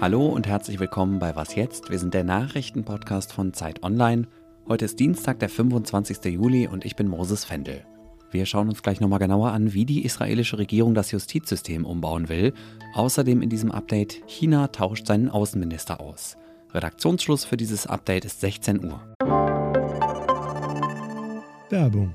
Hallo und herzlich willkommen bei Was jetzt? Wir sind der Nachrichtenpodcast von Zeit Online. Heute ist Dienstag, der 25. Juli und ich bin Moses Fendel. Wir schauen uns gleich nochmal genauer an, wie die israelische Regierung das Justizsystem umbauen will. Außerdem in diesem Update, China tauscht seinen Außenminister aus. Redaktionsschluss für dieses Update ist 16 Uhr. Werbung.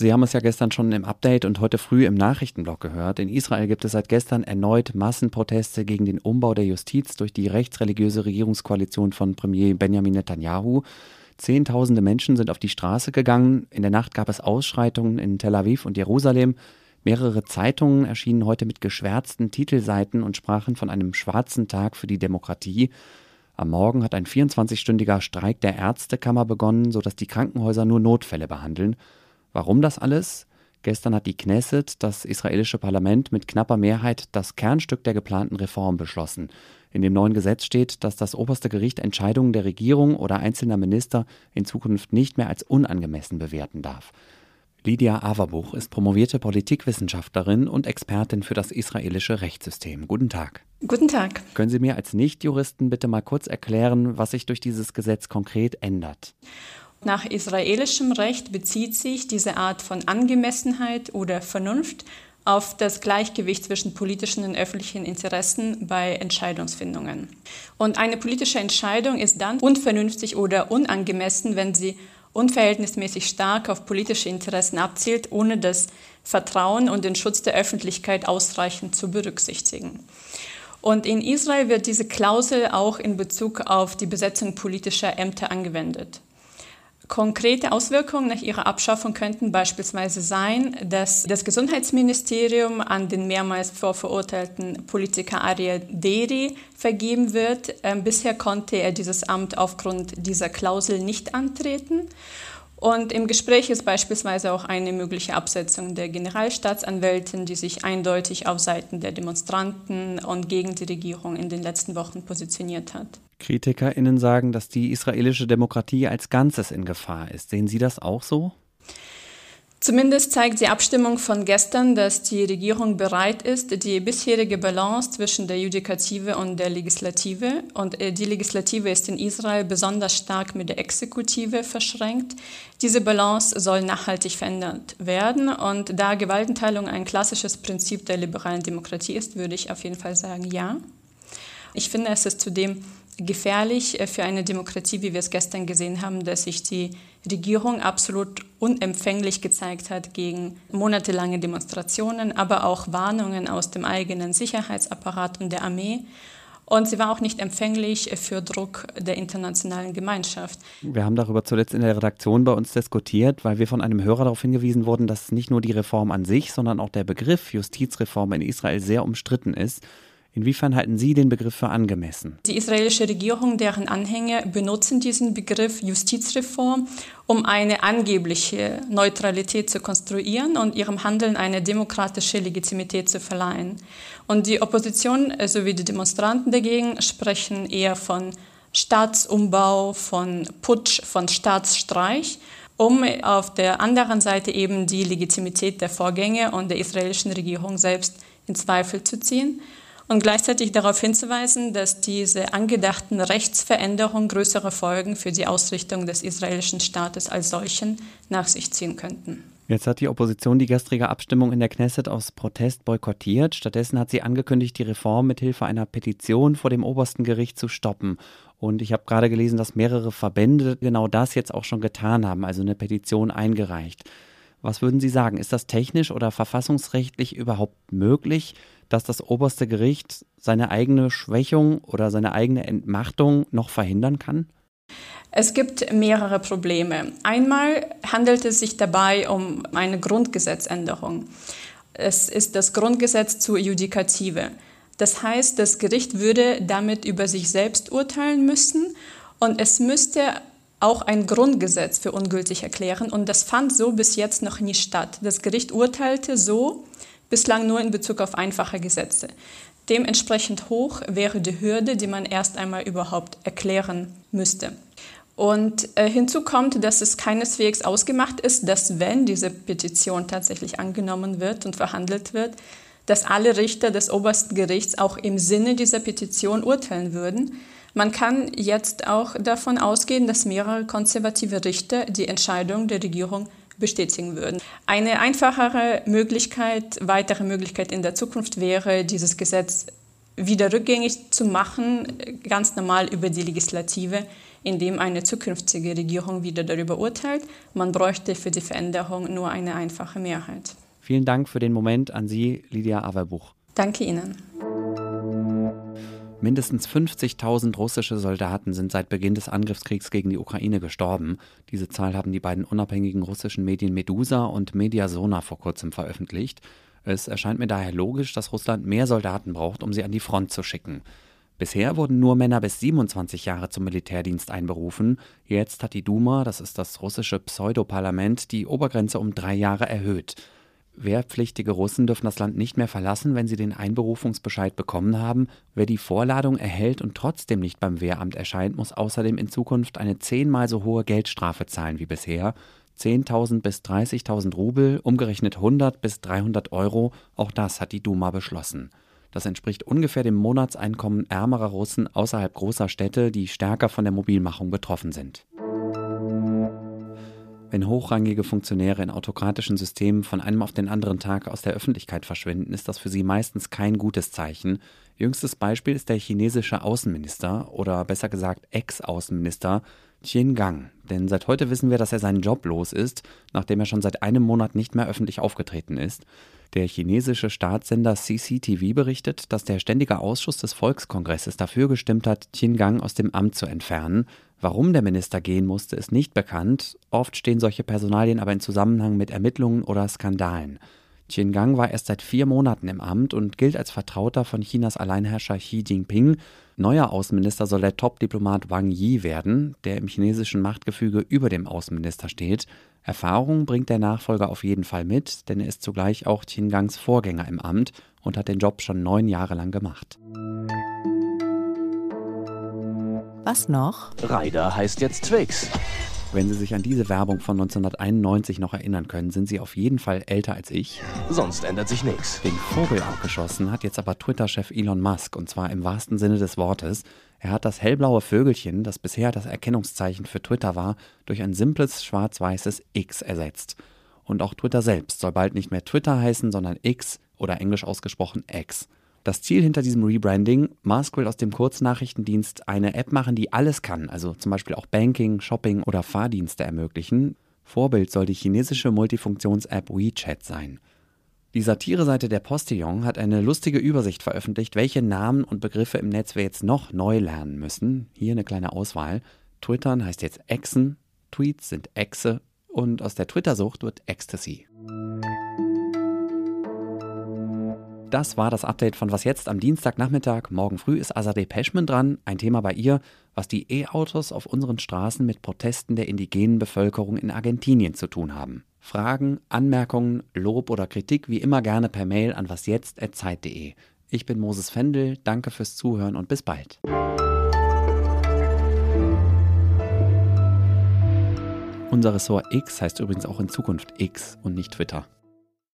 Sie haben es ja gestern schon im Update und heute früh im Nachrichtenblock gehört. In Israel gibt es seit gestern erneut Massenproteste gegen den Umbau der Justiz durch die rechtsreligiöse Regierungskoalition von Premier Benjamin Netanyahu. Zehntausende Menschen sind auf die Straße gegangen. In der Nacht gab es Ausschreitungen in Tel Aviv und Jerusalem. Mehrere Zeitungen erschienen heute mit geschwärzten Titelseiten und sprachen von einem schwarzen Tag für die Demokratie. Am Morgen hat ein 24-stündiger Streik der Ärztekammer begonnen, sodass die Krankenhäuser nur Notfälle behandeln. Warum das alles? Gestern hat die Knesset, das israelische Parlament, mit knapper Mehrheit das Kernstück der geplanten Reform beschlossen. In dem neuen Gesetz steht, dass das oberste Gericht Entscheidungen der Regierung oder einzelner Minister in Zukunft nicht mehr als unangemessen bewerten darf. Lydia Averbuch ist promovierte Politikwissenschaftlerin und Expertin für das israelische Rechtssystem. Guten Tag. Guten Tag. Können Sie mir als Nichtjuristen bitte mal kurz erklären, was sich durch dieses Gesetz konkret ändert? Nach israelischem Recht bezieht sich diese Art von Angemessenheit oder Vernunft auf das Gleichgewicht zwischen politischen und öffentlichen Interessen bei Entscheidungsfindungen. Und eine politische Entscheidung ist dann unvernünftig oder unangemessen, wenn sie unverhältnismäßig stark auf politische Interessen abzielt, ohne das Vertrauen und den Schutz der Öffentlichkeit ausreichend zu berücksichtigen. Und in Israel wird diese Klausel auch in Bezug auf die Besetzung politischer Ämter angewendet. Konkrete Auswirkungen nach ihrer Abschaffung könnten beispielsweise sein, dass das Gesundheitsministerium an den mehrmals vorverurteilten Politiker Ariel Deri vergeben wird. Ähm, bisher konnte er dieses Amt aufgrund dieser Klausel nicht antreten. Und im Gespräch ist beispielsweise auch eine mögliche Absetzung der Generalstaatsanwältin, die sich eindeutig auf Seiten der Demonstranten und gegen die Regierung in den letzten Wochen positioniert hat. KritikerInnen sagen, dass die israelische Demokratie als Ganzes in Gefahr ist. Sehen Sie das auch so? Zumindest zeigt die Abstimmung von gestern, dass die Regierung bereit ist, die bisherige Balance zwischen der Judikative und der Legislative, und äh, die Legislative ist in Israel besonders stark mit der Exekutive verschränkt, diese Balance soll nachhaltig verändert werden. Und da Gewaltenteilung ein klassisches Prinzip der liberalen Demokratie ist, würde ich auf jeden Fall sagen, ja. Ich finde, es ist zudem gefährlich äh, für eine Demokratie, wie wir es gestern gesehen haben, dass sich die Regierung absolut unempfänglich gezeigt hat gegen monatelange Demonstrationen, aber auch Warnungen aus dem eigenen Sicherheitsapparat und der Armee. Und sie war auch nicht empfänglich für Druck der internationalen Gemeinschaft. Wir haben darüber zuletzt in der Redaktion bei uns diskutiert, weil wir von einem Hörer darauf hingewiesen wurden, dass nicht nur die Reform an sich, sondern auch der Begriff Justizreform in Israel sehr umstritten ist. Inwiefern halten Sie den Begriff für angemessen? Die israelische Regierung, deren Anhänger benutzen diesen Begriff Justizreform, um eine angebliche Neutralität zu konstruieren und ihrem Handeln eine demokratische Legitimität zu verleihen. Und die Opposition sowie die Demonstranten dagegen sprechen eher von Staatsumbau, von Putsch, von Staatsstreich um auf der anderen Seite eben die Legitimität der Vorgänge und der israelischen Regierung selbst in Zweifel zu ziehen und gleichzeitig darauf hinzuweisen, dass diese angedachten Rechtsveränderungen größere Folgen für die Ausrichtung des israelischen Staates als solchen nach sich ziehen könnten. Jetzt hat die Opposition die gestrige Abstimmung in der Knesset aus Protest boykottiert. Stattdessen hat sie angekündigt, die Reform mithilfe einer Petition vor dem obersten Gericht zu stoppen. Und ich habe gerade gelesen, dass mehrere Verbände genau das jetzt auch schon getan haben, also eine Petition eingereicht. Was würden Sie sagen? Ist das technisch oder verfassungsrechtlich überhaupt möglich, dass das oberste Gericht seine eigene Schwächung oder seine eigene Entmachtung noch verhindern kann? Es gibt mehrere Probleme. Einmal handelt es sich dabei um eine Grundgesetzänderung. Es ist das Grundgesetz zur Judikative. Das heißt, das Gericht würde damit über sich selbst urteilen müssen und es müsste auch ein Grundgesetz für ungültig erklären und das fand so bis jetzt noch nie statt. Das Gericht urteilte so bislang nur in Bezug auf einfache Gesetze. Dementsprechend hoch wäre die Hürde, die man erst einmal überhaupt erklären müsste. Und äh, hinzu kommt, dass es keineswegs ausgemacht ist, dass wenn diese Petition tatsächlich angenommen wird und verhandelt wird, dass alle Richter des obersten Gerichts auch im Sinne dieser Petition urteilen würden. Man kann jetzt auch davon ausgehen, dass mehrere konservative Richter die Entscheidung der Regierung bestätigen würden. Eine einfachere Möglichkeit, weitere Möglichkeit in der Zukunft wäre, dieses Gesetz wieder rückgängig zu machen, ganz normal über die Legislative, indem eine zukünftige Regierung wieder darüber urteilt. Man bräuchte für die Veränderung nur eine einfache Mehrheit. Vielen Dank für den Moment an Sie, Lydia Averbuch. Danke Ihnen. Mindestens 50.000 russische Soldaten sind seit Beginn des Angriffskriegs gegen die Ukraine gestorben. Diese Zahl haben die beiden unabhängigen russischen Medien Medusa und Mediasona vor kurzem veröffentlicht. Es erscheint mir daher logisch, dass Russland mehr Soldaten braucht, um sie an die Front zu schicken. Bisher wurden nur Männer bis 27 Jahre zum Militärdienst einberufen. Jetzt hat die Duma, das ist das russische Pseudoparlament, die Obergrenze um drei Jahre erhöht. Wehrpflichtige Russen dürfen das Land nicht mehr verlassen, wenn sie den Einberufungsbescheid bekommen haben. Wer die Vorladung erhält und trotzdem nicht beim Wehramt erscheint, muss außerdem in Zukunft eine zehnmal so hohe Geldstrafe zahlen wie bisher. 10.000 bis 30.000 Rubel, umgerechnet 100 bis 300 Euro, auch das hat die Duma beschlossen. Das entspricht ungefähr dem Monatseinkommen ärmerer Russen außerhalb großer Städte, die stärker von der Mobilmachung betroffen sind. Wenn hochrangige Funktionäre in autokratischen Systemen von einem auf den anderen Tag aus der Öffentlichkeit verschwinden, ist das für sie meistens kein gutes Zeichen. Jüngstes Beispiel ist der chinesische Außenminister oder besser gesagt Ex-Außenminister Qin Gang. Denn seit heute wissen wir, dass er seinen Job los ist, nachdem er schon seit einem Monat nicht mehr öffentlich aufgetreten ist. Der chinesische Staatssender CCTV berichtet, dass der Ständige Ausschuss des Volkskongresses dafür gestimmt hat, Qingang aus dem Amt zu entfernen. Warum der Minister gehen musste, ist nicht bekannt. Oft stehen solche Personalien aber in Zusammenhang mit Ermittlungen oder Skandalen. Qingang war erst seit vier Monaten im Amt und gilt als Vertrauter von Chinas Alleinherrscher Xi Jinping. Neuer Außenminister soll der Top-Diplomat Wang Yi werden, der im chinesischen Machtgefüge über dem Außenminister steht. Erfahrung bringt der Nachfolger auf jeden Fall mit, denn er ist zugleich auch Qingangs Vorgänger im Amt und hat den Job schon neun Jahre lang gemacht. Was noch? Ryder heißt jetzt Twix. Wenn Sie sich an diese Werbung von 1991 noch erinnern können, sind Sie auf jeden Fall älter als ich. Sonst ändert sich nichts. Den Vogel abgeschossen hat jetzt aber Twitter-Chef Elon Musk und zwar im wahrsten Sinne des Wortes. Er hat das hellblaue Vögelchen, das bisher das Erkennungszeichen für Twitter war, durch ein simples schwarz-weißes X ersetzt. Und auch Twitter selbst soll bald nicht mehr Twitter heißen, sondern X oder englisch ausgesprochen X. Das Ziel hinter diesem Rebranding, Musk will aus dem Kurznachrichtendienst eine App machen, die alles kann, also zum Beispiel auch Banking, Shopping oder Fahrdienste ermöglichen. Vorbild soll die chinesische Multifunktions-App WeChat sein. Die Satireseite der Postillon hat eine lustige Übersicht veröffentlicht, welche Namen und Begriffe im Netz wir jetzt noch neu lernen müssen. Hier eine kleine Auswahl. Twittern heißt jetzt Exen, Tweets sind Exe und aus der Twitter-Sucht wird Ecstasy. Das war das Update von Was jetzt am Dienstagnachmittag. Morgen früh ist Azadeh Peschman dran. Ein Thema bei ihr, was die E-Autos auf unseren Straßen mit Protesten der indigenen Bevölkerung in Argentinien zu tun haben. Fragen, Anmerkungen, Lob oder Kritik wie immer gerne per Mail an wasjetzt.zeit.de. Ich bin Moses Fendel, danke fürs Zuhören und bis bald. Unser Ressort X heißt übrigens auch in Zukunft X und nicht Twitter.